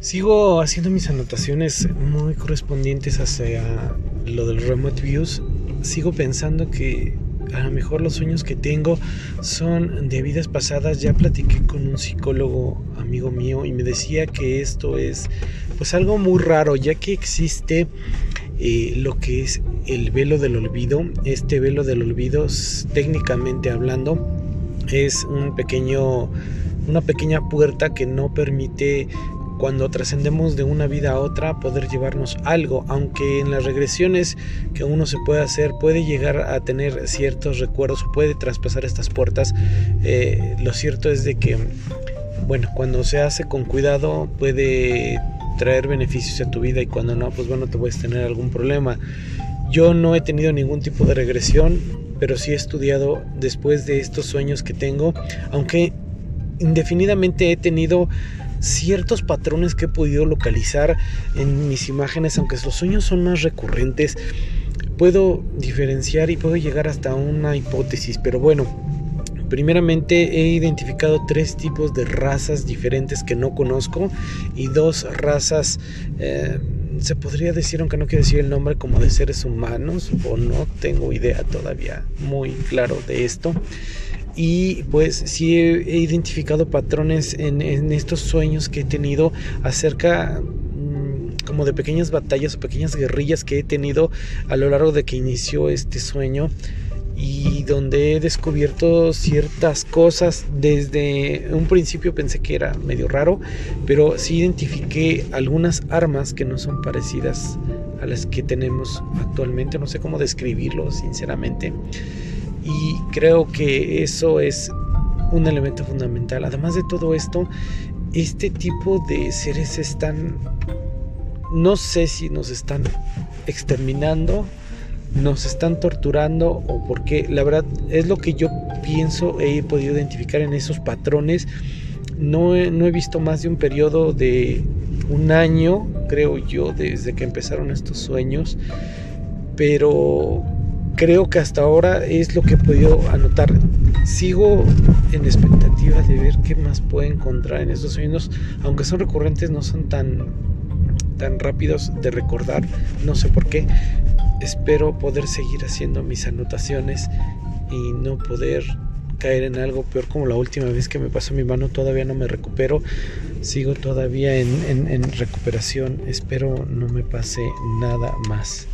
Sigo haciendo mis anotaciones muy correspondientes hacia lo del remote views. Sigo pensando que a lo mejor los sueños que tengo son de vidas pasadas. Ya platiqué con un psicólogo amigo mío y me decía que esto es pues algo muy raro, ya que existe eh, lo que es el velo del olvido. Este velo del olvido, técnicamente hablando, es un pequeño una pequeña puerta que no permite cuando trascendemos de una vida a otra poder llevarnos algo, aunque en las regresiones que uno se puede hacer puede llegar a tener ciertos recuerdos o puede traspasar estas puertas, eh, lo cierto es de que, bueno, cuando se hace con cuidado puede traer beneficios a tu vida y cuando no, pues bueno, te puedes tener algún problema. Yo no he tenido ningún tipo de regresión, pero sí he estudiado después de estos sueños que tengo, aunque indefinidamente he tenido ciertos patrones que he podido localizar en mis imágenes, aunque los sueños son más recurrentes, puedo diferenciar y puedo llegar hasta una hipótesis, pero bueno, primeramente he identificado tres tipos de razas diferentes que no conozco y dos razas, eh, se podría decir, aunque no quiero decir el nombre, como de seres humanos, o no tengo idea todavía muy claro de esto y pues sí he, identificado patrones en, estos sueños que he tenido acerca mm, como de pequeñas batallas o pequeñas guerrillas que he tenido a lo largo de que inició este sueño y donde he descubierto ciertas cosas. Desde un principio pensé que era medio raro pero sí identifiqué algunas armas que no son parecidas a las que tenemos actualmente. No sé cómo describirlo sinceramente y creo que eso es un elemento fundamental. Además de todo esto, este tipo de seres están, no sé si nos están exterminando, nos están torturando o porque la verdad es lo que yo pienso he podido identificar en esos patrones. No no he visto más de un periodo de un año, creo yo, desde que empezaron estos sueños, pero creo que hasta ahora es lo que he podido anotar. Sigo en expectativa de ver qué más puedo encontrar en estos sueños, aunque son recurrentes, no son tan, tan rápidos de recordar, no sé por qué. Espero poder seguir haciendo mis anotaciones y no poder caer en algo peor como la última vez que me pasó mi mano, todavía no me recupero, sigo todavía en, en recuperación, espero no me pase nada más.